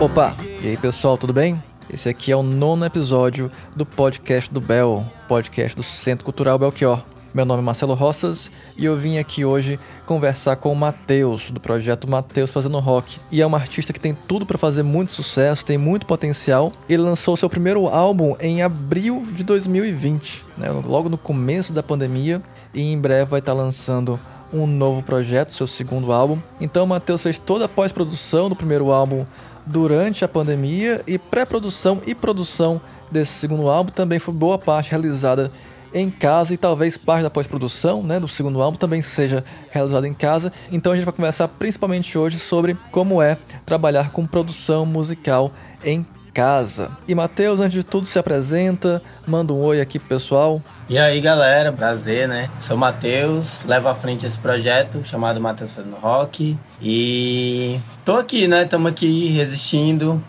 Opa! E aí pessoal, tudo bem? Esse aqui é o nono episódio do podcast do Bel, podcast do Centro Cultural Belchior. Meu nome é Marcelo Roças e eu vim aqui hoje conversar com o Matheus, do projeto Matheus Fazendo Rock. E é um artista que tem tudo para fazer muito sucesso, tem muito potencial. Ele lançou seu primeiro álbum em abril de 2020, né, logo no começo da pandemia, e em breve vai estar lançando um novo projeto, seu segundo álbum. Então o Matheus fez toda a pós-produção do primeiro álbum durante a pandemia e pré-produção e produção desse segundo álbum também foi boa parte realizada em casa e talvez parte da pós-produção, né, do segundo álbum também seja realizada em casa. Então a gente vai conversar principalmente hoje sobre como é trabalhar com produção musical em casa. E Matheus, antes de tudo, se apresenta, manda um oi aqui pro pessoal. E aí galera, prazer, né? Sou o Matheus, levo à frente esse projeto chamado Matheus Fazendo Rock. E tô aqui, né? Estamos aqui resistindo.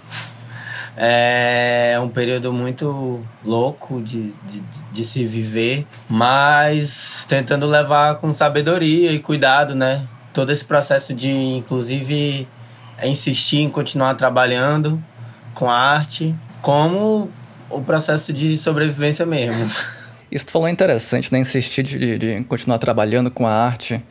É um período muito louco de, de, de, se viver, mas tentando levar com sabedoria e cuidado, né? Todo esse processo de, inclusive, insistir em continuar trabalhando com a arte, como o processo de sobrevivência mesmo. Isso tu falou é interessante, né? Insistir de, de continuar trabalhando com a arte.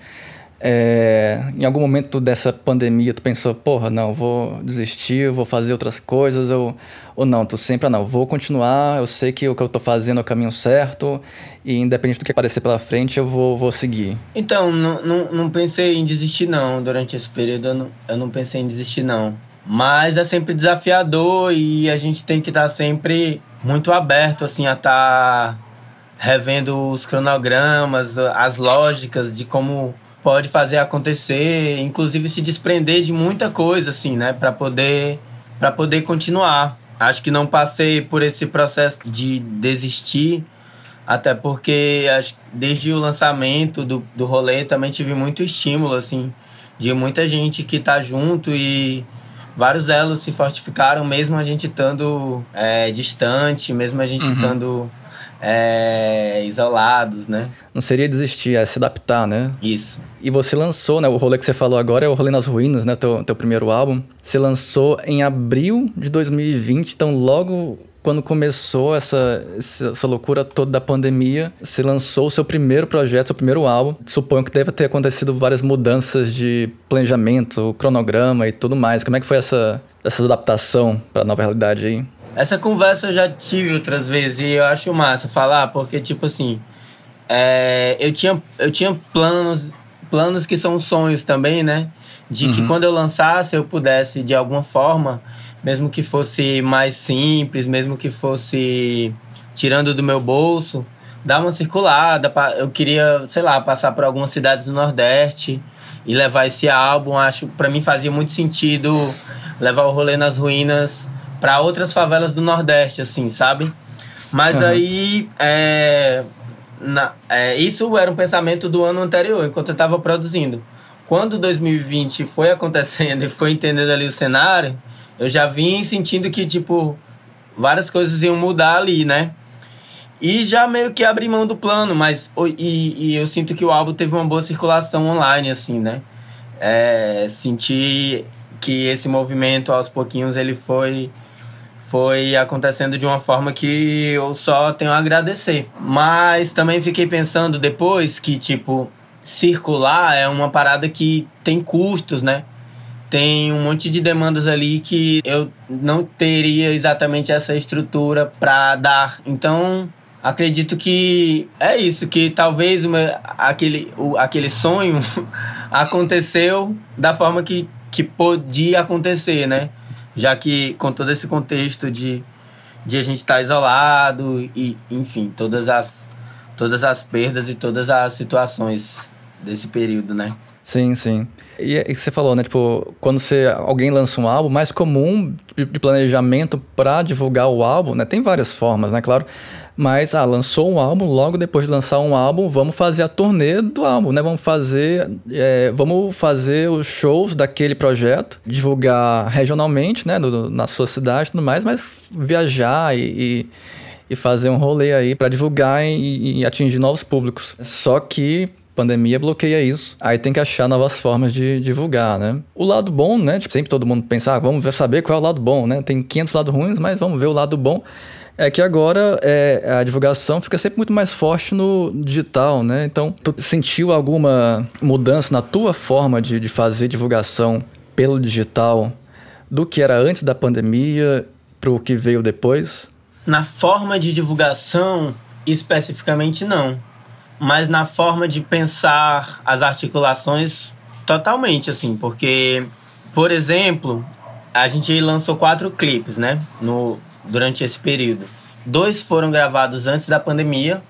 É, em algum momento dessa pandemia, tu pensou, porra, não, vou desistir, vou fazer outras coisas, ou, ou não, tu sempre, ah, não, vou continuar, eu sei que o que eu tô fazendo é o caminho certo, e independente do que aparecer pela frente, eu vou, vou seguir. Então, não, não, não pensei em desistir, não, durante esse período eu não, eu não pensei em desistir, não. Mas é sempre desafiador e a gente tem que estar tá sempre muito aberto, assim, a estar tá revendo os cronogramas, as lógicas de como pode fazer acontecer, inclusive se desprender de muita coisa, assim, né, para poder, para poder continuar. Acho que não passei por esse processo de desistir, até porque desde o lançamento do, do rolê também tive muito estímulo, assim, de muita gente que tá junto e vários elos se fortificaram, mesmo a gente estando é, distante, mesmo a gente uhum. estando é, isolados, né? Não seria desistir, é se adaptar, né? Isso. E você lançou, né? O rolê que você falou agora é o Rolê nas Ruínas, né? Teu, teu primeiro álbum. Você lançou em abril de 2020, então logo quando começou essa, essa loucura toda da pandemia, você lançou o seu primeiro projeto, seu primeiro álbum. Suponho que deve ter acontecido várias mudanças de planejamento, cronograma e tudo mais. Como é que foi essa, essa adaptação para a nova realidade aí? Essa conversa eu já tive outras vezes e eu acho massa falar, porque, tipo assim, é, eu, tinha, eu tinha planos, planos que são sonhos também, né? De uhum. que quando eu lançasse eu pudesse, de alguma forma, mesmo que fosse mais simples, mesmo que fosse tirando do meu bolso, dar uma circulada. Eu queria, sei lá, passar por algumas cidades do Nordeste e levar esse álbum. Acho, para mim fazia muito sentido levar o rolê nas ruínas para outras favelas do Nordeste, assim, sabe? Mas uhum. aí, é, na, é, isso era um pensamento do ano anterior, enquanto eu estava produzindo. Quando 2020 foi acontecendo e foi entendendo ali o cenário, eu já vim sentindo que, tipo, várias coisas iam mudar ali, né? E já meio que abri mão do plano, mas e, e eu sinto que o álbum teve uma boa circulação online, assim, né? É, senti que esse movimento aos pouquinhos ele foi foi acontecendo de uma forma que eu só tenho a agradecer. Mas também fiquei pensando depois que, tipo, circular é uma parada que tem custos, né? Tem um monte de demandas ali que eu não teria exatamente essa estrutura para dar. Então, acredito que é isso, que talvez uma, aquele, o, aquele sonho aconteceu da forma que, que podia acontecer, né? já que com todo esse contexto de, de a gente estar tá isolado e, enfim, todas as, todas as perdas e todas as situações desse período, né? Sim, sim. E, e você falou, né? Tipo, quando você, alguém lança um álbum, mais comum de, de planejamento para divulgar o álbum, né? Tem várias formas, né? Claro. Mas, ah, lançou um álbum, logo depois de lançar um álbum, vamos fazer a turnê do álbum, né? Vamos fazer, é, vamos fazer os shows daquele projeto, divulgar regionalmente, né? No, na sua cidade e tudo mais, mas viajar e, e e fazer um rolê aí para divulgar e, e, atingir novos públicos. Só que pandemia bloqueia isso. Aí tem que achar novas formas de divulgar, né? O lado bom, né? Tipo, sempre todo mundo pensa, ah, vamos saber qual é o lado bom, né? Tem 500 lados ruins, mas vamos ver o lado bom. É que agora é, a divulgação fica sempre muito mais forte no digital, né? Então, tu sentiu alguma mudança na tua forma de, de fazer divulgação pelo digital do que era antes da pandemia para o que veio depois? Na forma de divulgação, especificamente não. Mas na forma de pensar as articulações, totalmente, assim. Porque, por exemplo, a gente lançou quatro clipes, né? No, durante esse período. Dois foram gravados antes da pandemia,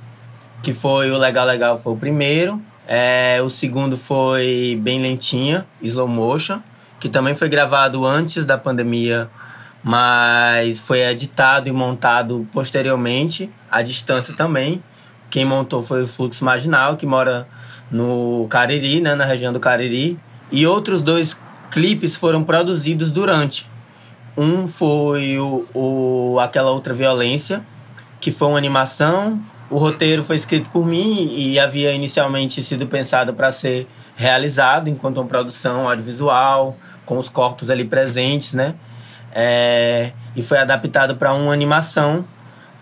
que foi o Legal Legal foi o primeiro. É, o segundo foi Bem Lentinha, Slow Motion, que também foi gravado antes da pandemia, mas foi editado e montado posteriormente, à distância também. Quem montou foi o Fluxo Marginal, que mora no Cariri, né, na região do Cariri. E outros dois clipes foram produzidos durante. Um foi o, o Aquela Outra Violência, que foi uma animação. O roteiro foi escrito por mim e havia inicialmente sido pensado para ser realizado enquanto uma produção audiovisual, com os corpos ali presentes, né? É, e foi adaptado para uma animação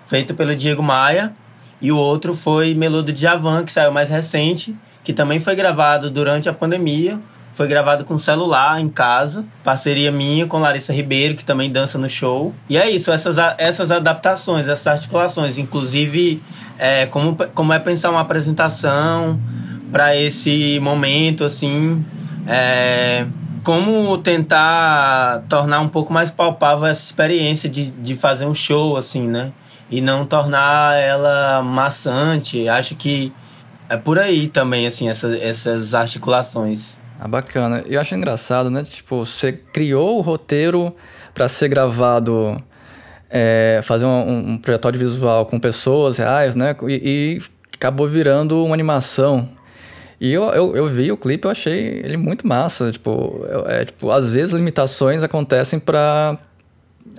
feita pelo Diego Maia. E o outro foi Melodo de Javan, que saiu mais recente, que também foi gravado durante a pandemia foi gravado com celular em casa, parceria minha com Larissa Ribeiro, que também dança no show. E é isso, essas, essas adaptações, essas articulações, inclusive é, como, como é pensar uma apresentação para esse momento, assim, é, como tentar tornar um pouco mais palpável essa experiência de, de fazer um show, assim, né? E não tornar ela maçante. Acho que é por aí também, assim, essa, essas articulações. Ah, bacana. Eu acho engraçado, né? Tipo, você criou o roteiro para ser gravado, é, fazer um, um projeto audiovisual com pessoas reais, né? E, e acabou virando uma animação. E eu, eu, eu, vi o clipe, eu achei ele muito massa. Tipo, é, tipo às vezes limitações acontecem para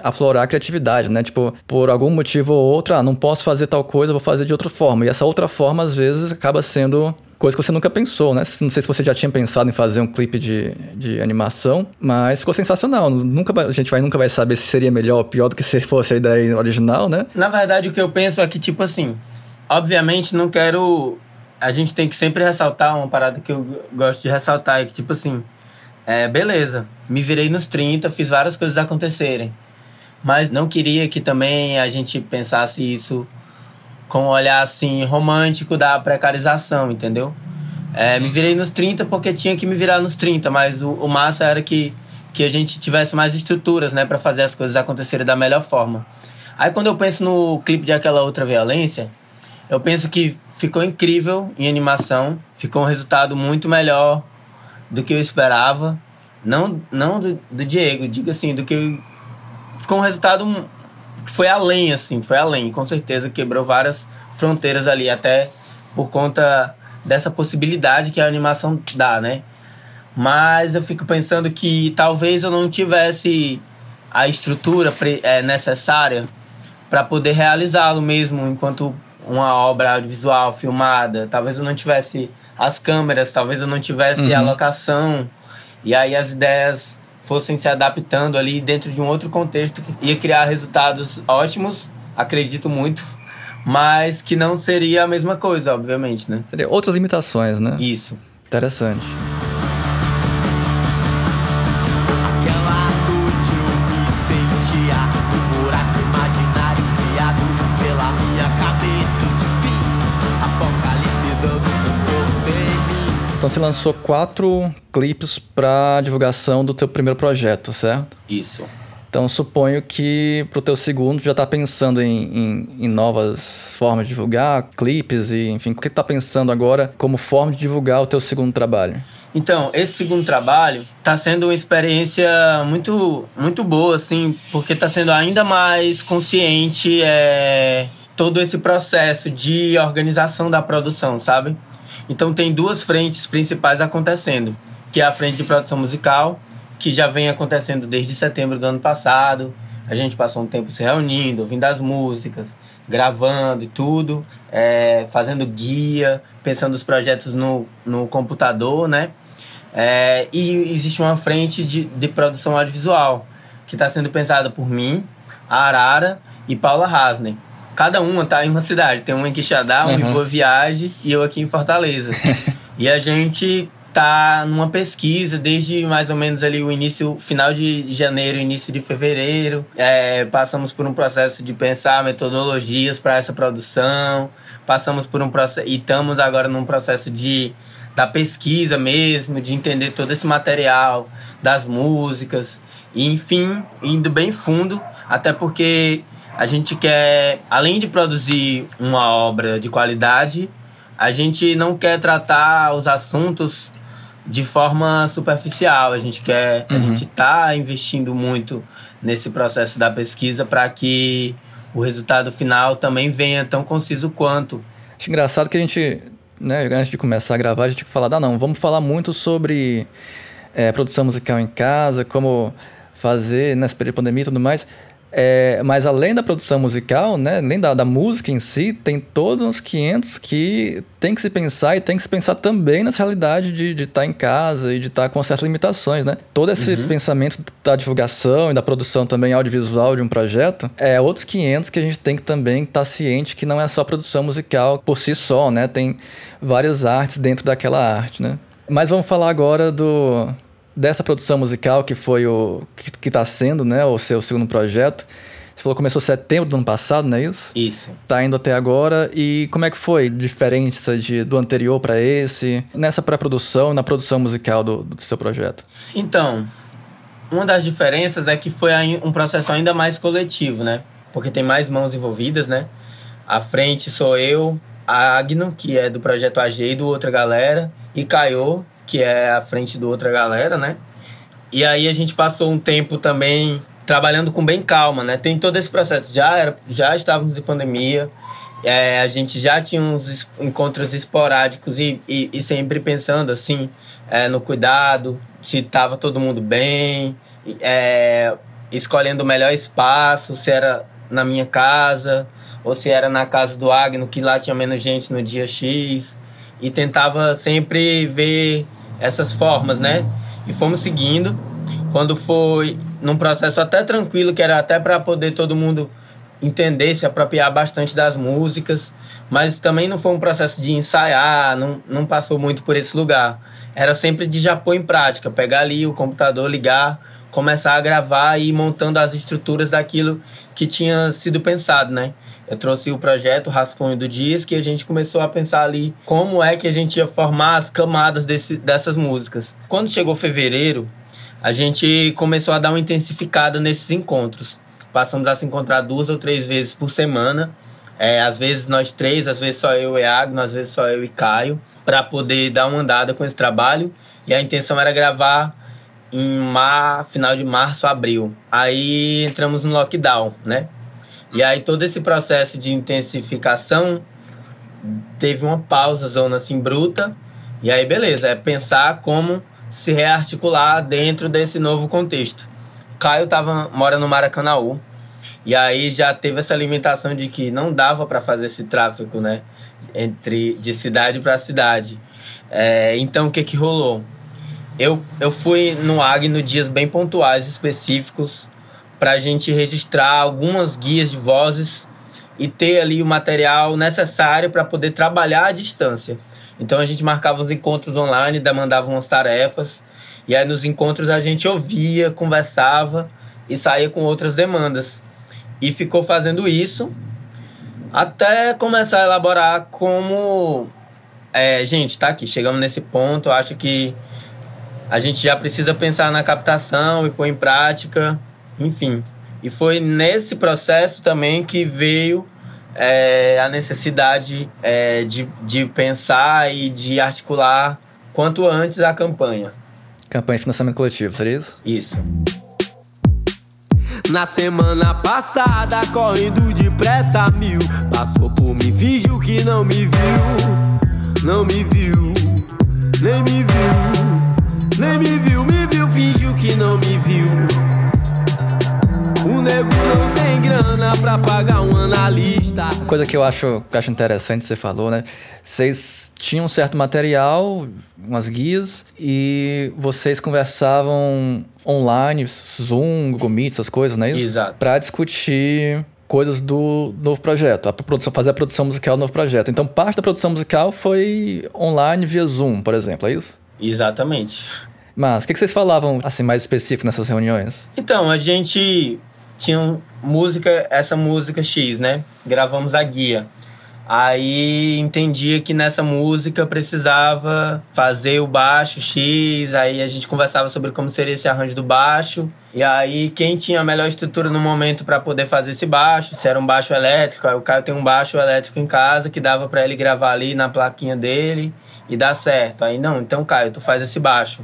aflorar a criatividade, né? Tipo, por algum motivo ou outro, ah, não posso fazer tal coisa, vou fazer de outra forma. E essa outra forma, às vezes, acaba sendo coisa que você nunca pensou, né? Não sei se você já tinha pensado em fazer um clipe de, de animação, mas ficou sensacional. Nunca vai, a gente vai, nunca vai saber se seria melhor ou pior do que se fosse a ideia original, né? Na verdade, o que eu penso é que, tipo assim, obviamente não quero. A gente tem que sempre ressaltar uma parada que eu gosto de ressaltar, é que, tipo assim, é, beleza, me virei nos 30, fiz várias coisas acontecerem. Mas não queria que também a gente pensasse isso com um olhar assim romântico da precarização, entendeu? É, me virei nos 30 porque tinha que me virar nos 30, mas o, o massa era que, que a gente tivesse mais estruturas, né, para fazer as coisas acontecerem da melhor forma. Aí quando eu penso no clipe de aquela outra violência, eu penso que ficou incrível em animação, ficou um resultado muito melhor do que eu esperava. Não, não do, do Diego, digo assim, do que eu, ficou um resultado foi além, assim, foi além. Com certeza quebrou várias fronteiras ali, até por conta dessa possibilidade que a animação dá, né? Mas eu fico pensando que talvez eu não tivesse a estrutura é, necessária para poder realizá-lo mesmo enquanto uma obra audiovisual filmada. Talvez eu não tivesse as câmeras, talvez eu não tivesse uhum. a locação. E aí as ideias fossem se adaptando ali dentro de um outro contexto que ia criar resultados ótimos, acredito muito, mas que não seria a mesma coisa, obviamente, né? Seria outras limitações, né? Isso. Interessante. Então você lançou quatro clipes para divulgação do teu primeiro projeto, certo? Isso. Então suponho que pro teu segundo já tá pensando em, em, em, novas formas de divulgar, clipes e enfim, o que tá pensando agora como forma de divulgar o teu segundo trabalho? Então, esse segundo trabalho tá sendo uma experiência muito, muito boa, assim, porque tá sendo ainda mais consciente é, todo esse processo de organização da produção, sabe? Então tem duas frentes principais acontecendo, que é a frente de produção musical, que já vem acontecendo desde setembro do ano passado. A gente passou um tempo se reunindo, ouvindo as músicas, gravando e tudo, é, fazendo guia, pensando os projetos no, no computador, né? É, e existe uma frente de, de produção audiovisual que está sendo pensada por mim, a Arara e Paula Hasner. Cada uma está em uma cidade. Tem uma em Quixadá, uma uhum. em Boa Viagem e eu aqui em Fortaleza. e a gente tá numa pesquisa desde mais ou menos ali o início, final de janeiro, início de fevereiro. É, passamos por um processo de pensar metodologias para essa produção. Passamos por um processo e estamos agora num processo de da pesquisa mesmo, de entender todo esse material, das músicas, e enfim, indo bem fundo, até porque a gente quer, além de produzir uma obra de qualidade, a gente não quer tratar os assuntos de forma superficial. A gente quer, uhum. a gente está investindo muito nesse processo da pesquisa para que o resultado final também venha tão conciso quanto. Acho engraçado que a gente né, antes de começar a gravar, a gente tinha que falar, ah, não, vamos falar muito sobre é, produção musical em casa, como fazer nessa período de pandemia e tudo mais. É, mas além da produção musical, né, além da, da música em si, tem todos uns 500 que tem que se pensar e tem que se pensar também nessa realidade de estar tá em casa e de estar tá com certas limitações, né? Todo esse uhum. pensamento da divulgação e da produção também audiovisual de um projeto é outros 500 que a gente tem que também estar tá ciente que não é só produção musical por si só, né? Tem várias artes dentro daquela arte, né? Mas vamos falar agora do dessa produção musical que foi o que está sendo, né, o seu segundo projeto. Você falou que começou em setembro do ano passado, não é isso? Isso. Tá indo até agora. E como é que foi? Diferença de, do anterior para esse? Nessa pré-produção, na produção musical do, do seu projeto? Então, uma das diferenças é que foi um processo ainda mais coletivo, né? Porque tem mais mãos envolvidas, né? À frente sou eu, a Agno, que é do projeto AG do Outra Galera, e Caio, que é a frente do outra galera, né? E aí a gente passou um tempo também trabalhando com bem calma, né? Tem todo esse processo. Já, era, já estávamos em pandemia, é, a gente já tinha uns encontros esporádicos e, e, e sempre pensando assim é, no cuidado, se estava todo mundo bem, é, escolhendo o melhor espaço, se era na minha casa ou se era na casa do Agno, que lá tinha menos gente no dia X, e tentava sempre ver essas formas, né? E fomos seguindo. Quando foi num processo até tranquilo, que era até para poder todo mundo entender, se apropriar bastante das músicas, mas também não foi um processo de ensaiar, não, não passou muito por esse lugar. Era sempre de já pôr em prática, pegar ali o computador, ligar, começar a gravar e ir montando as estruturas daquilo que tinha sido pensado, né? Eu trouxe o projeto Rascunho do Dias, que a gente começou a pensar ali como é que a gente ia formar as camadas desse, dessas músicas. Quando chegou fevereiro, a gente começou a dar uma intensificada nesses encontros. Passamos a se encontrar duas ou três vezes por semana. É, às vezes nós três, às vezes só eu e Agno, às vezes só eu e Caio, para poder dar uma andada com esse trabalho. E a intenção era gravar em mar, final de março, abril. Aí entramos no lockdown, né? E aí todo esse processo de intensificação teve uma pausa, zona assim, bruta. E aí, beleza, é pensar como se rearticular dentro desse novo contexto. Caio tava, mora no Maracanãú. E aí já teve essa limitação de que não dava para fazer esse tráfego, né? Entre de cidade para cidade. É, então o que que rolou? Eu, eu fui no Agno dias bem pontuais, específicos, para a gente registrar algumas guias de vozes e ter ali o material necessário para poder trabalhar à distância. Então a gente marcava os encontros online, mandava umas tarefas, e aí nos encontros a gente ouvia, conversava e saía com outras demandas. E ficou fazendo isso até começar a elaborar como. É, gente, tá aqui, chegamos nesse ponto, acho que a gente já precisa pensar na captação e pôr em prática enfim. E foi nesse processo também que veio é, a necessidade é, de, de pensar e de articular quanto antes a campanha. Campanha de financiamento coletivo, seria isso? Isso. Na semana passada, correndo depressa mil Passou por mim, fingiu que não me viu Não me viu, nem me viu Nem me viu, me viu, fingiu que não me viu nego não tem grana pra pagar um analista. Coisa que eu acho, que acho interessante você falou, né? Vocês tinham um certo material, umas guias, e vocês conversavam online, Zoom, Google Meet, essas coisas, não é isso? Exato. Pra discutir coisas do novo projeto, a produção, fazer a produção musical do novo projeto. Então, parte da produção musical foi online via Zoom, por exemplo, é isso? Exatamente. Mas o que, que vocês falavam assim mais específico nessas reuniões? Então, a gente tinha música, essa música X, né? Gravamos a guia. Aí entendia que nessa música precisava fazer o baixo X, aí a gente conversava sobre como seria esse arranjo do baixo. E aí quem tinha a melhor estrutura no momento para poder fazer esse baixo, se era um baixo elétrico, aí o cara tem um baixo elétrico em casa que dava para ele gravar ali na plaquinha dele e dar certo. Aí não, então Caio, tu faz esse baixo.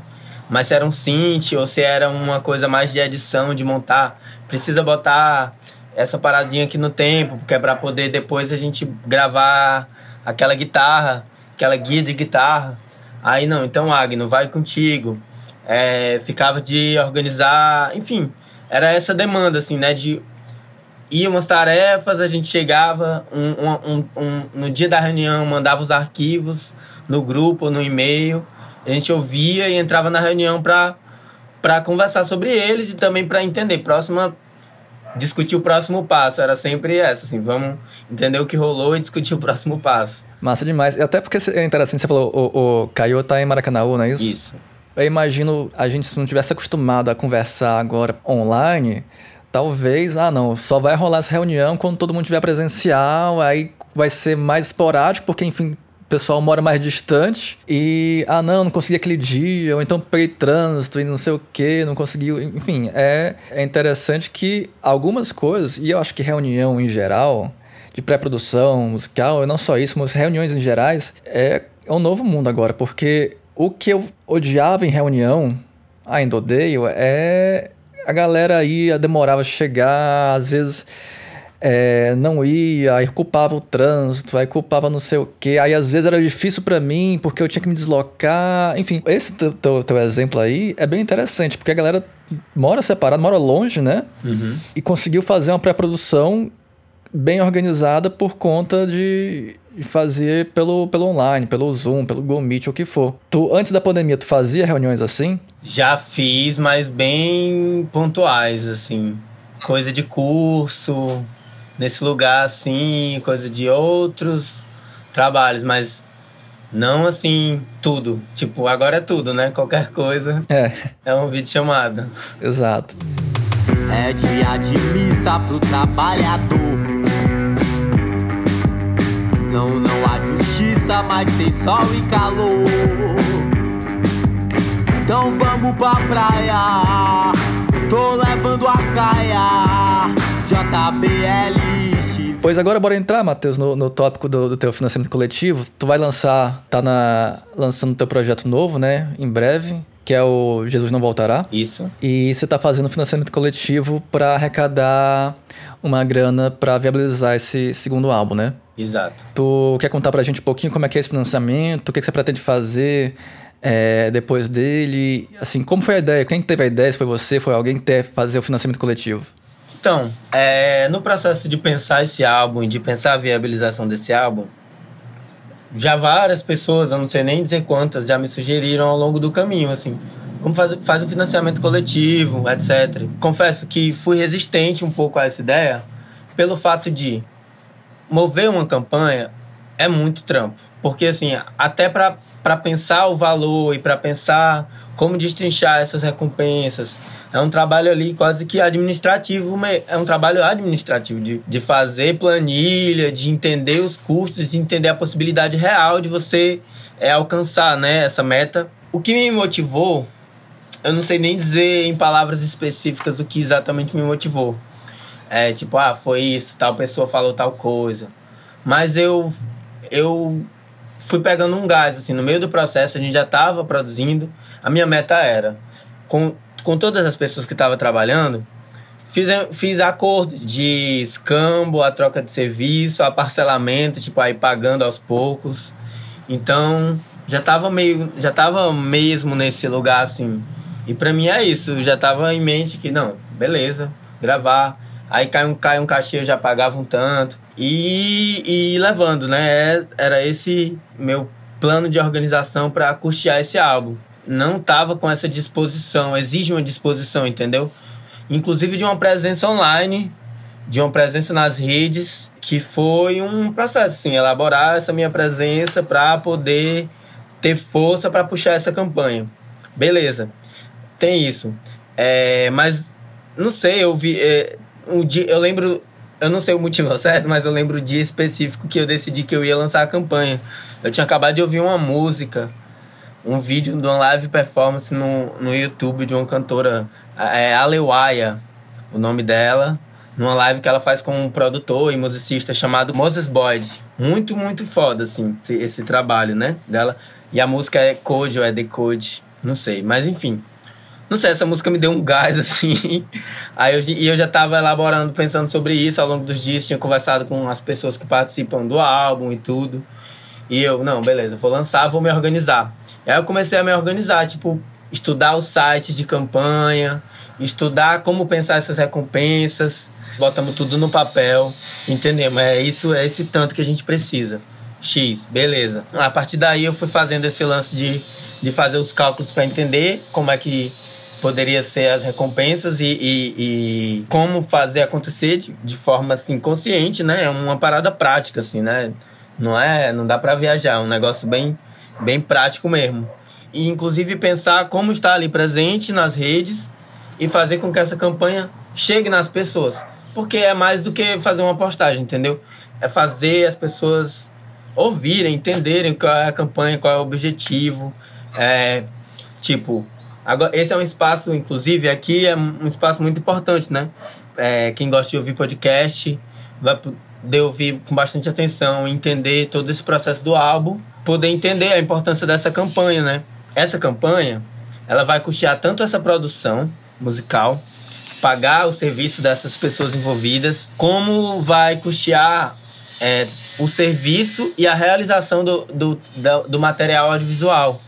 Mas se era um synth ou se era uma coisa mais de edição, de montar, precisa botar essa paradinha aqui no tempo, porque é para poder depois a gente gravar aquela guitarra, aquela guia de guitarra. Aí não, então Agno, vai contigo. É, ficava de organizar, enfim, era essa demanda, assim, né? De ir umas tarefas, a gente chegava um, um, um, no dia da reunião, mandava os arquivos no grupo, no e-mail, a gente ouvia e entrava na reunião para conversar sobre eles e também para entender. Próxima discutir o próximo passo. Era sempre essa, assim, vamos entender o que rolou e discutir o próximo passo. Massa demais. Até porque é interessante, você falou, o, o Caio tá em Maracanã, não é isso? Isso. Eu imagino a gente se não tivesse acostumado a conversar agora online, talvez, ah não, só vai rolar essa reunião quando todo mundo tiver presencial, aí vai ser mais esporádico, porque enfim, pessoal mora mais distante e, ah, não, não consegui aquele dia, ou então peguei trânsito e não sei o que, não conseguiu. Enfim, é, é interessante que algumas coisas, e eu acho que reunião em geral, de pré-produção musical, não só isso, mas reuniões em gerais, é, é um novo mundo agora, porque o que eu odiava em reunião, ainda odeio, é a galera aí demorava a chegar, às vezes é, não ia, aí culpava o trânsito, aí culpava não sei o quê, aí às vezes era difícil para mim porque eu tinha que me deslocar, enfim. Esse teu, teu, teu, exemplo aí é bem interessante, porque a galera mora separada, mora longe, né? Uhum. E conseguiu fazer uma pré-produção bem organizada por conta de, de fazer pelo, pelo online, pelo Zoom, pelo Google Meet, o que for. Tu, antes da pandemia, tu fazia reuniões assim? Já fiz, mas bem pontuais, assim. Coisa de curso, nesse lugar assim, coisa de outros trabalhos, mas não assim tudo. Tipo, agora é tudo, né? Qualquer coisa é, é um vídeo chamado. Exato. É dia de missa pro trabalhador. Não, não há justiça, mas tem sol e calor. Então vamos pra praia. Tô levando a caia. JBL. Pois agora bora entrar, Matheus, no, no tópico do, do, teu financiamento coletivo. Tu vai lançar, tá na, lançando teu projeto novo, né? Em breve, que é o Jesus Não Voltará. Isso. E você tá fazendo financiamento coletivo para arrecadar uma grana para viabilizar esse segundo álbum, né? Exato. Tu quer contar pra gente um pouquinho como é que é esse financiamento? O que, que você pretende fazer? É, depois dele, assim, como foi a ideia? Quem teve a ideia? Se foi você, foi alguém que quer fazer o financiamento coletivo? Então, é, no processo de pensar esse álbum, de pensar a viabilização desse álbum, já várias pessoas, eu não sei nem dizer quantas, já me sugeriram ao longo do caminho, assim, vamos fazer faz um financiamento coletivo, etc. Confesso que fui resistente um pouco a essa ideia, pelo fato de mover uma campanha é muito trampo. Porque, assim, até para pensar o valor e para pensar como destrinchar essas recompensas, é um trabalho ali quase que administrativo, é um trabalho administrativo de, de fazer planilha, de entender os custos, de entender a possibilidade real de você é, alcançar né, essa meta. O que me motivou, eu não sei nem dizer em palavras específicas o que exatamente me motivou. É tipo, ah, foi isso, tal pessoa falou tal coisa. Mas eu, eu fui pegando um gás, assim, no meio do processo, a gente já estava produzindo. A minha meta era, com com todas as pessoas que estavam trabalhando, fiz, fiz acordo de escambo, a troca de serviço, a parcelamento, tipo, aí pagando aos poucos. Então, já tava meio, já tava mesmo nesse lugar assim. E para mim é isso, já tava em mente que não, beleza, gravar, Aí cai um, cai um cachê, eu já pagava um tanto. E, e levando, né? Era esse meu plano de organização para custear esse álbum. Não tava com essa disposição, exige uma disposição, entendeu? Inclusive de uma presença online, de uma presença nas redes, que foi um processo, assim, elaborar essa minha presença para poder ter força para puxar essa campanha. Beleza, tem isso. É, mas não sei, eu vi. É, um dia, eu lembro. Eu não sei o motivo certo, mas eu lembro o dia específico que eu decidi que eu ia lançar a campanha. Eu tinha acabado de ouvir uma música, um vídeo de uma live performance no, no YouTube de uma cantora, é Alewaya, o nome dela, numa live que ela faz com um produtor e musicista chamado Moses Boyd. Muito, muito foda, assim, esse, esse trabalho, né, dela. E a música é Code ou é Decode, não sei, mas enfim. Não sei, essa música me deu um gás, assim. Aí eu, e eu já tava elaborando, pensando sobre isso ao longo dos dias. Tinha conversado com as pessoas que participam do álbum e tudo. E eu, não, beleza, vou lançar, vou me organizar. Aí eu comecei a me organizar, tipo, estudar o site de campanha, estudar como pensar essas recompensas. Botamos tudo no papel, entendemos? É isso, é esse tanto que a gente precisa. X, beleza. A partir daí eu fui fazendo esse lance de, de fazer os cálculos para entender como é que poderia ser as recompensas e, e, e como fazer acontecer de, de, forma assim consciente, né? É uma parada prática assim, né? Não é, não dá para viajar, é um negócio bem bem prático mesmo. E inclusive pensar como estar ali presente nas redes e fazer com que essa campanha chegue nas pessoas. Porque é mais do que fazer uma postagem, entendeu? É fazer as pessoas ouvirem, entenderem qual é a campanha, qual é o objetivo. É, tipo, Agora, esse é um espaço, inclusive, aqui é um espaço muito importante, né? É, quem gosta de ouvir podcast vai poder ouvir com bastante atenção, entender todo esse processo do álbum, poder entender a importância dessa campanha, né? Essa campanha, ela vai custear tanto essa produção musical, pagar o serviço dessas pessoas envolvidas, como vai custear é, o serviço e a realização do, do, do, material audiovisual.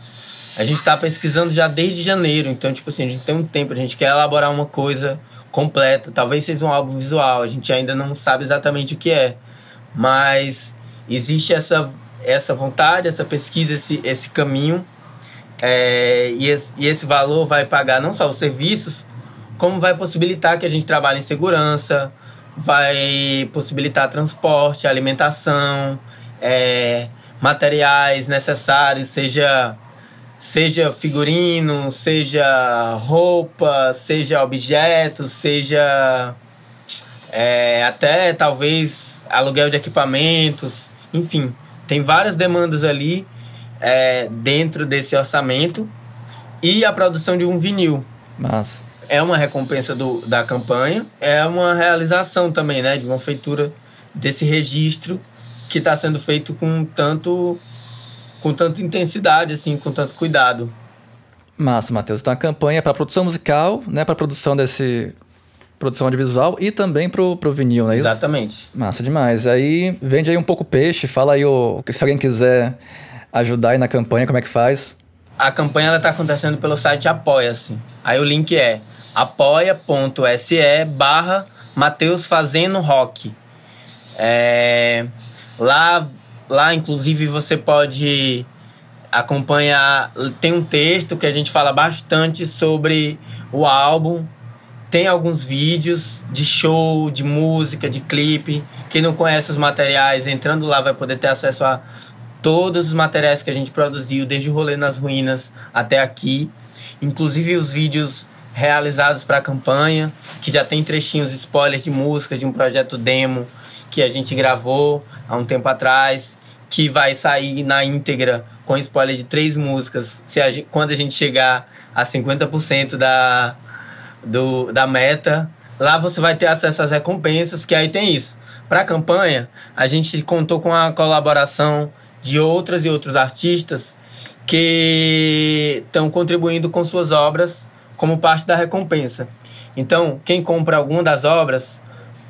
A gente está pesquisando já desde janeiro, então, tipo assim, a gente tem um tempo, a gente quer elaborar uma coisa completa. Talvez seja um álbum visual, a gente ainda não sabe exatamente o que é. Mas existe essa, essa vontade, essa pesquisa, esse, esse caminho. É, e, esse, e esse valor vai pagar não só os serviços, como vai possibilitar que a gente trabalhe em segurança, vai possibilitar transporte, alimentação, é, materiais necessários, seja seja figurino, seja roupa, seja objetos, seja é, até talvez aluguel de equipamentos, enfim, tem várias demandas ali é, dentro desse orçamento e a produção de um vinil. Mas é uma recompensa do, da campanha, é uma realização também, né, de uma feitura desse registro que está sendo feito com tanto com tanta intensidade, assim, com tanto cuidado. Massa, Matheus. Então a campanha é para produção musical, né, para produção desse produção audiovisual e também pro, pro vinil, não é isso? Exatamente. Massa demais. Aí vende aí um pouco peixe, fala aí o, se alguém quiser ajudar aí na campanha, como é que faz? A campanha ela tá acontecendo pelo site Apoia-se. Aí o link é apoia.se barra Mateus Fazendo Rock. É... Lá Lá, inclusive, você pode acompanhar. Tem um texto que a gente fala bastante sobre o álbum. Tem alguns vídeos de show, de música, de clipe. Quem não conhece os materiais, entrando lá vai poder ter acesso a todos os materiais que a gente produziu, desde o rolê nas ruínas até aqui. Inclusive os vídeos realizados para a campanha, que já tem trechinhos, spoilers de música de um projeto demo que a gente gravou há um tempo atrás, que vai sair na íntegra com spoiler de três músicas, se a gente, quando a gente chegar a 50% da, do, da meta. Lá você vai ter acesso às recompensas, que aí tem isso. Para a campanha, a gente contou com a colaboração de outras e outros artistas que estão contribuindo com suas obras como parte da recompensa. Então, quem compra alguma das obras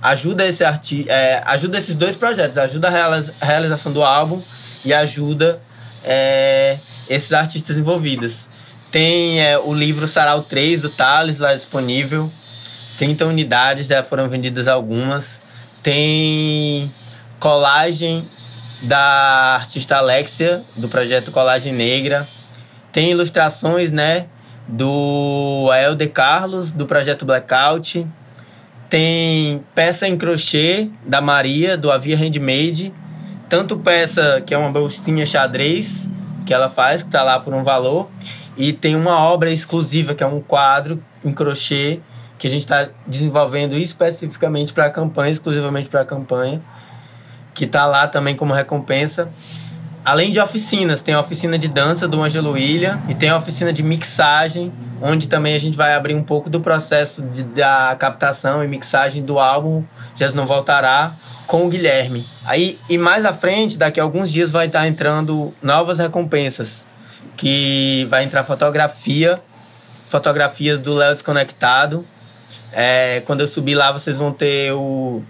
ajuda esse arti é, ajuda esses dois projetos, ajuda a realização do álbum e ajuda é, esses artistas envolvidos. Tem é, o livro Sarau 3 do Thales lá disponível. 30 unidades, já foram vendidas algumas. Tem colagem da artista Alexia, do projeto Colagem Negra. Tem ilustrações, né, do Ael Carlos, do projeto Blackout. Tem peça em crochê da Maria, do Avia Handmade. Tanto peça que é uma bolsinha xadrez que ela faz, que está lá por um valor. E tem uma obra exclusiva, que é um quadro em crochê, que a gente está desenvolvendo especificamente para a campanha, exclusivamente para a campanha, que está lá também como recompensa. Além de oficinas, tem a oficina de dança do Ângelo William e tem a oficina de mixagem, onde também a gente vai abrir um pouco do processo de, da captação e mixagem do álbum Jesus Não Voltará com o Guilherme. Aí, e mais à frente, daqui a alguns dias, vai estar entrando novas recompensas, que vai entrar fotografia, fotografias do Léo Desconectado. É, quando eu subir lá, vocês vão ter o,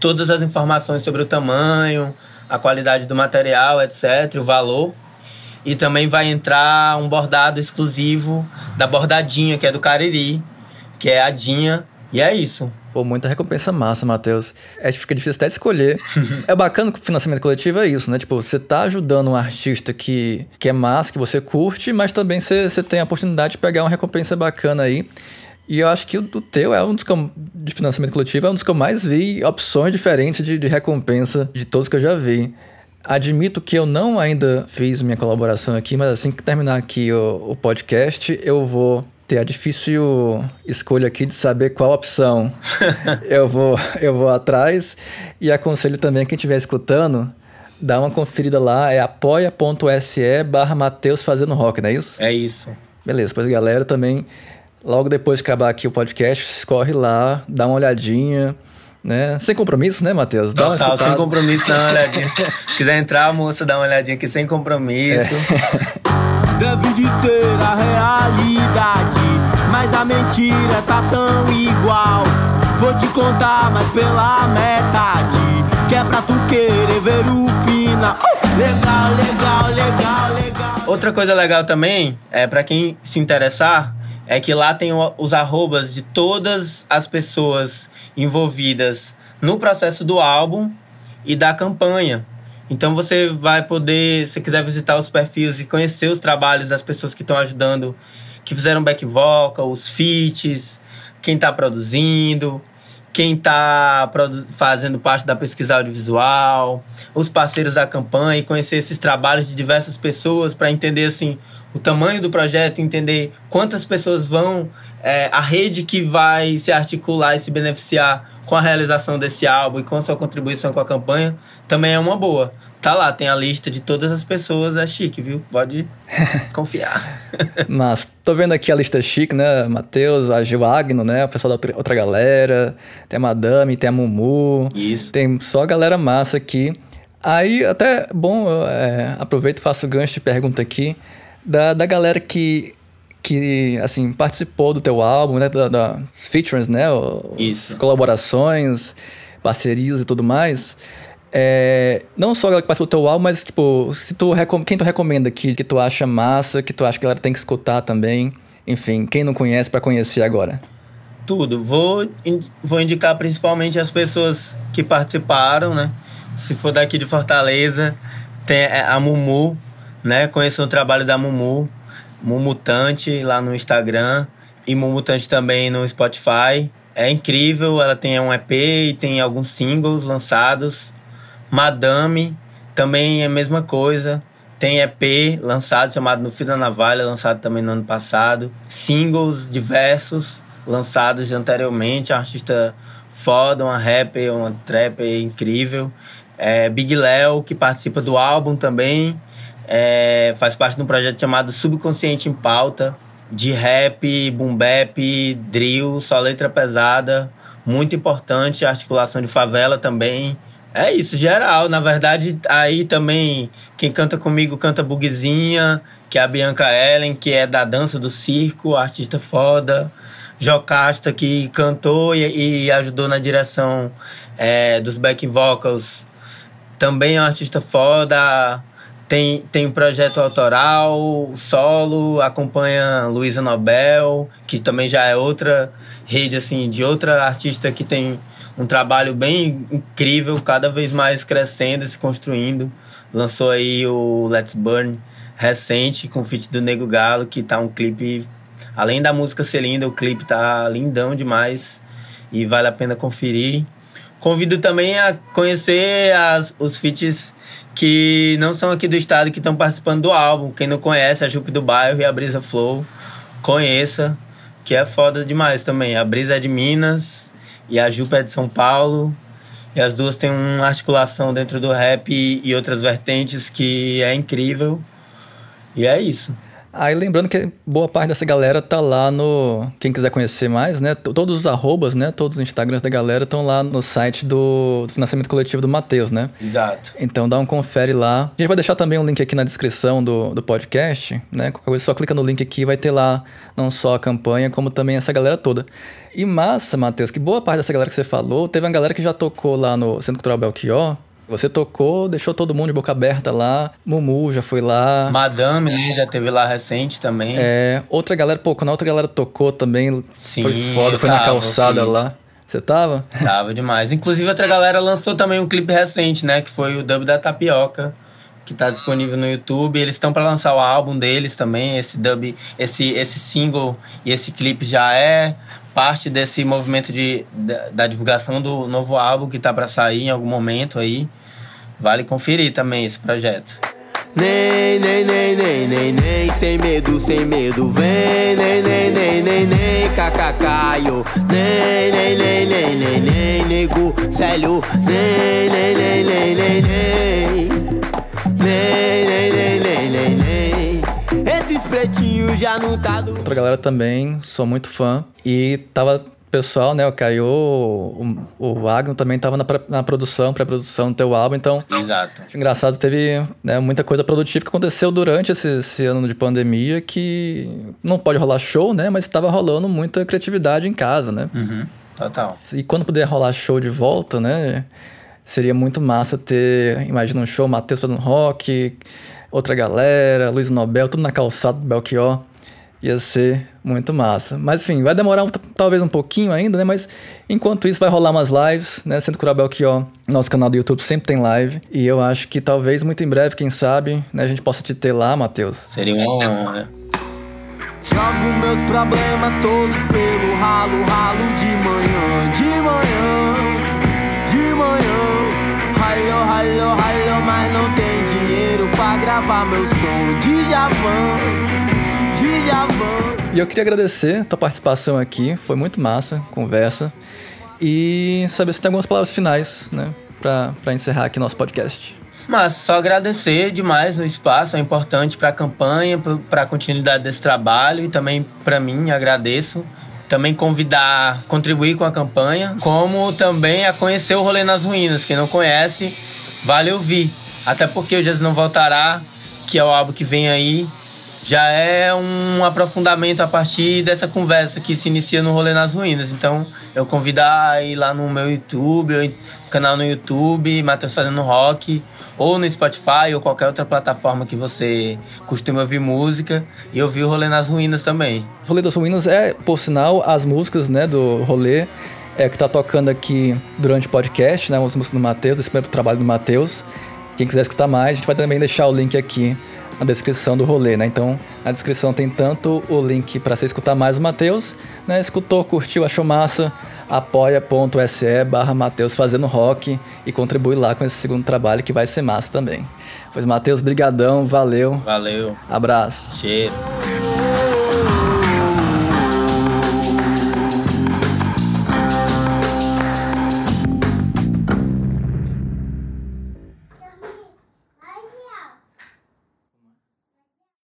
todas as informações sobre o tamanho, a qualidade do material, etc., o valor. E também vai entrar um bordado exclusivo da bordadinha, que é do Cariri, que é a Dinha. E é isso. Pô, muita recompensa massa, Matheus. É, fica difícil até de escolher. é bacana que o financiamento coletivo é isso, né? Tipo, você tá ajudando um artista que, que é massa, que você curte, mas também você, você tem a oportunidade de pegar uma recompensa bacana aí. E eu acho que o do teu é um dos que eu, de financiamento coletivo, é um dos que eu mais vi opções diferentes de, de recompensa de todos que eu já vi. Admito que eu não ainda fiz minha colaboração aqui, mas assim que terminar aqui o, o podcast, eu vou ter a difícil escolha aqui de saber qual opção eu vou eu vou atrás e aconselho também quem estiver escutando dá uma conferida lá é apoia.se barra Mateus fazendo rock, não é isso? É isso. Beleza, pois galera também Logo depois de acabar aqui o podcast, escorre lá, dá uma olhadinha, né? Sem compromisso, né, Matheus? Dá uma Total, sem compromisso, dá uma olhadinha. Se quiser entrar, moça, dá uma olhadinha aqui sem compromisso. É. Ser a realidade, mas a mentira tá tão igual. Vou te contar, mas pela metade, que é pra tu querer ver o final. Legal, legal, legal, legal. Outra coisa legal também, é para quem se interessar, é que lá tem os arrobas de todas as pessoas envolvidas no processo do álbum e da campanha. Então você vai poder, se quiser visitar os perfis e conhecer os trabalhos das pessoas que estão ajudando, que fizeram back vocal, os feats, quem está produzindo, quem está fazendo parte da pesquisa audiovisual, os parceiros da campanha e conhecer esses trabalhos de diversas pessoas para entender assim o tamanho do projeto, entender quantas pessoas vão, é, a rede que vai se articular e se beneficiar com a realização desse álbum e com a sua contribuição com a campanha, também é uma boa. Tá lá, tem a lista de todas as pessoas, é chique, viu? Pode confiar. Mas tô vendo aqui a lista chique, né? Matheus, a Gil Agno, né? O pessoal da outra, outra galera. Tem a Madame, tem a Mumu. Isso. Tem só a galera massa aqui. Aí, até, bom, eu, é, aproveito e faço o gancho de pergunta aqui da, da galera que, que assim, participou do teu álbum, né? Da, das features, né? Isso. colaborações, parcerias e tudo mais. É, não só a galera que participou do teu álbum, mas, tipo, se tu, quem tu recomenda aqui, que tu acha massa, que tu acha que a galera tem que escutar também. Enfim, quem não conhece para conhecer agora. Tudo. Vou, vou indicar principalmente as pessoas que participaram, né? Se for daqui de Fortaleza, tem a Mumu, né? O trabalho da Mumu, Mumutante lá no Instagram e Mumutante também no Spotify. É incrível, ela tem um EP e tem alguns singles lançados. Madame também é a mesma coisa. Tem EP lançado chamado No Fio da Navalha, lançado também no ano passado. Singles diversos lançados anteriormente. Artista foda, uma rapper, uma trapper incrível. É Big Léo, que participa do álbum também. É, faz parte de um projeto chamado Subconsciente em Pauta, de rap, boom bap, drill, só letra pesada, muito importante, articulação de favela também. É isso, geral. Na verdade, aí também quem canta comigo canta Buguezinha, que é a Bianca Ellen, que é da dança do circo, artista foda. Jocasta, que cantou e, e ajudou na direção é, dos back vocals, também é um artista foda. Tem, tem um projeto autoral, solo, acompanha Luísa Nobel, que também já é outra rede, assim, de outra artista que tem um trabalho bem incrível, cada vez mais crescendo se construindo. Lançou aí o Let's Burn recente, com o feat do Nego Galo, que tá um clipe... Além da música ser linda, o clipe tá lindão demais e vale a pena conferir. Convido também a conhecer as, os feats que não são aqui do estado que estão participando do álbum. Quem não conhece, a Jupe do Bairro e a Brisa Flow, conheça, que é foda demais também. A Brisa é de Minas e a Jupe é de São Paulo. E as duas têm uma articulação dentro do rap e, e outras vertentes que é incrível. E é isso. Aí lembrando que boa parte dessa galera tá lá no. Quem quiser conhecer mais, né? Todos os arrobas, né? Todos os Instagrams da galera estão lá no site do financiamento coletivo do Matheus, né? Exato. Então dá um confere lá. A gente vai deixar também um link aqui na descrição do, do podcast, né? Qualquer coisa, só clica no link aqui vai ter lá não só a campanha, como também essa galera toda. E massa, Matheus, que boa parte dessa galera que você falou, teve uma galera que já tocou lá no Centro Cultural Belchior, você tocou, deixou todo mundo de boca aberta lá. Mumu já foi lá. Madame, né? Já teve lá recente também. É. Outra galera, pô, quando a outra galera tocou também. Sim, foi foda, foi tava, na calçada fui. lá. Você tava? Tava demais. Inclusive, outra galera lançou também um clipe recente, né? Que foi o Dub da Tapioca. Que tá disponível no YouTube. Eles estão para lançar o álbum deles também. Esse dub, esse, esse single e esse clipe já é parte desse movimento de, da, da divulgação do novo álbum que tá para sair em algum momento aí. Vale conferir também esse projeto. Nem, nem, nem, nem, nem, nem, sem medo, sem medo, vem, nem, nem, nem, nem, nem, cacacaio, nem, nem, nem, nem, nem, nem, nego, célio, nem, nem, nem, nem, nem, nem, nem, nem, nem, nem, nem, pretinhos já não tá do... Outra galera também, sou muito fã. E tava pessoal, né? O Caio, o, o Agno também tava na, na produção, pré-produção do teu álbum, então. Exato. Engraçado, teve né, muita coisa produtiva que aconteceu durante esse, esse, ano de pandemia que não pode rolar show, né? Mas estava rolando muita criatividade em casa, né? Uhum, total. E quando puder rolar show de volta, né? Seria muito massa ter, imagina um show, Matheus fazendo rock, outra galera, Luiz Nobel, tudo na calçada do Belchior. Ia ser muito massa. Mas enfim, vai demorar um, talvez um pouquinho ainda, né? Mas enquanto isso vai rolar umas lives, né? Centro Cultural Belchior, nosso canal do YouTube sempre tem live. E eu acho que talvez muito em breve, quem sabe, né, a gente possa te ter lá, Matheus. Seria uma honra, né? Jogo meus problemas todos pelo ralo, ralo de manhã, de manhã, de manhã. Ralho, ralho, ralho, mas não tem pra gravar meu som de Javan. E eu queria agradecer a tua participação aqui, foi muito massa, conversa. E saber se tem algumas palavras finais, né, para encerrar aqui nosso podcast. Mas só agradecer demais o espaço, é importante para a campanha, para a continuidade desse trabalho e também para mim, agradeço. Também convidar, contribuir com a campanha, como também a conhecer o Rolê nas Ruínas. Quem não conhece, vale ouvir. Até porque o Jesus Não Voltará, que é o álbum que vem aí, já é um aprofundamento a partir dessa conversa que se inicia no Rolê nas Ruínas. Então, eu convidar a ir lá no meu YouTube, canal no YouTube, Matheus Fazendo Rock, ou no Spotify, ou qualquer outra plataforma que você costuma ouvir música, e ouvir o Rolê nas Ruínas também. O Rolê das Ruínas é, por sinal, as músicas né, do rolê é, que tá tocando aqui durante o podcast, né, as músicas do Matheus, desse primeiro trabalho do Matheus. Quem quiser escutar mais, a gente vai também deixar o link aqui na descrição do rolê, né? Então, na descrição tem tanto o link para você escutar mais o Matheus, né? Escutou, curtiu, achou massa, apoia.se barra Matheus fazendo rock e contribui lá com esse segundo trabalho que vai ser massa também. Pois, Matheus, brigadão, valeu. Valeu. Abraço. Cheiro.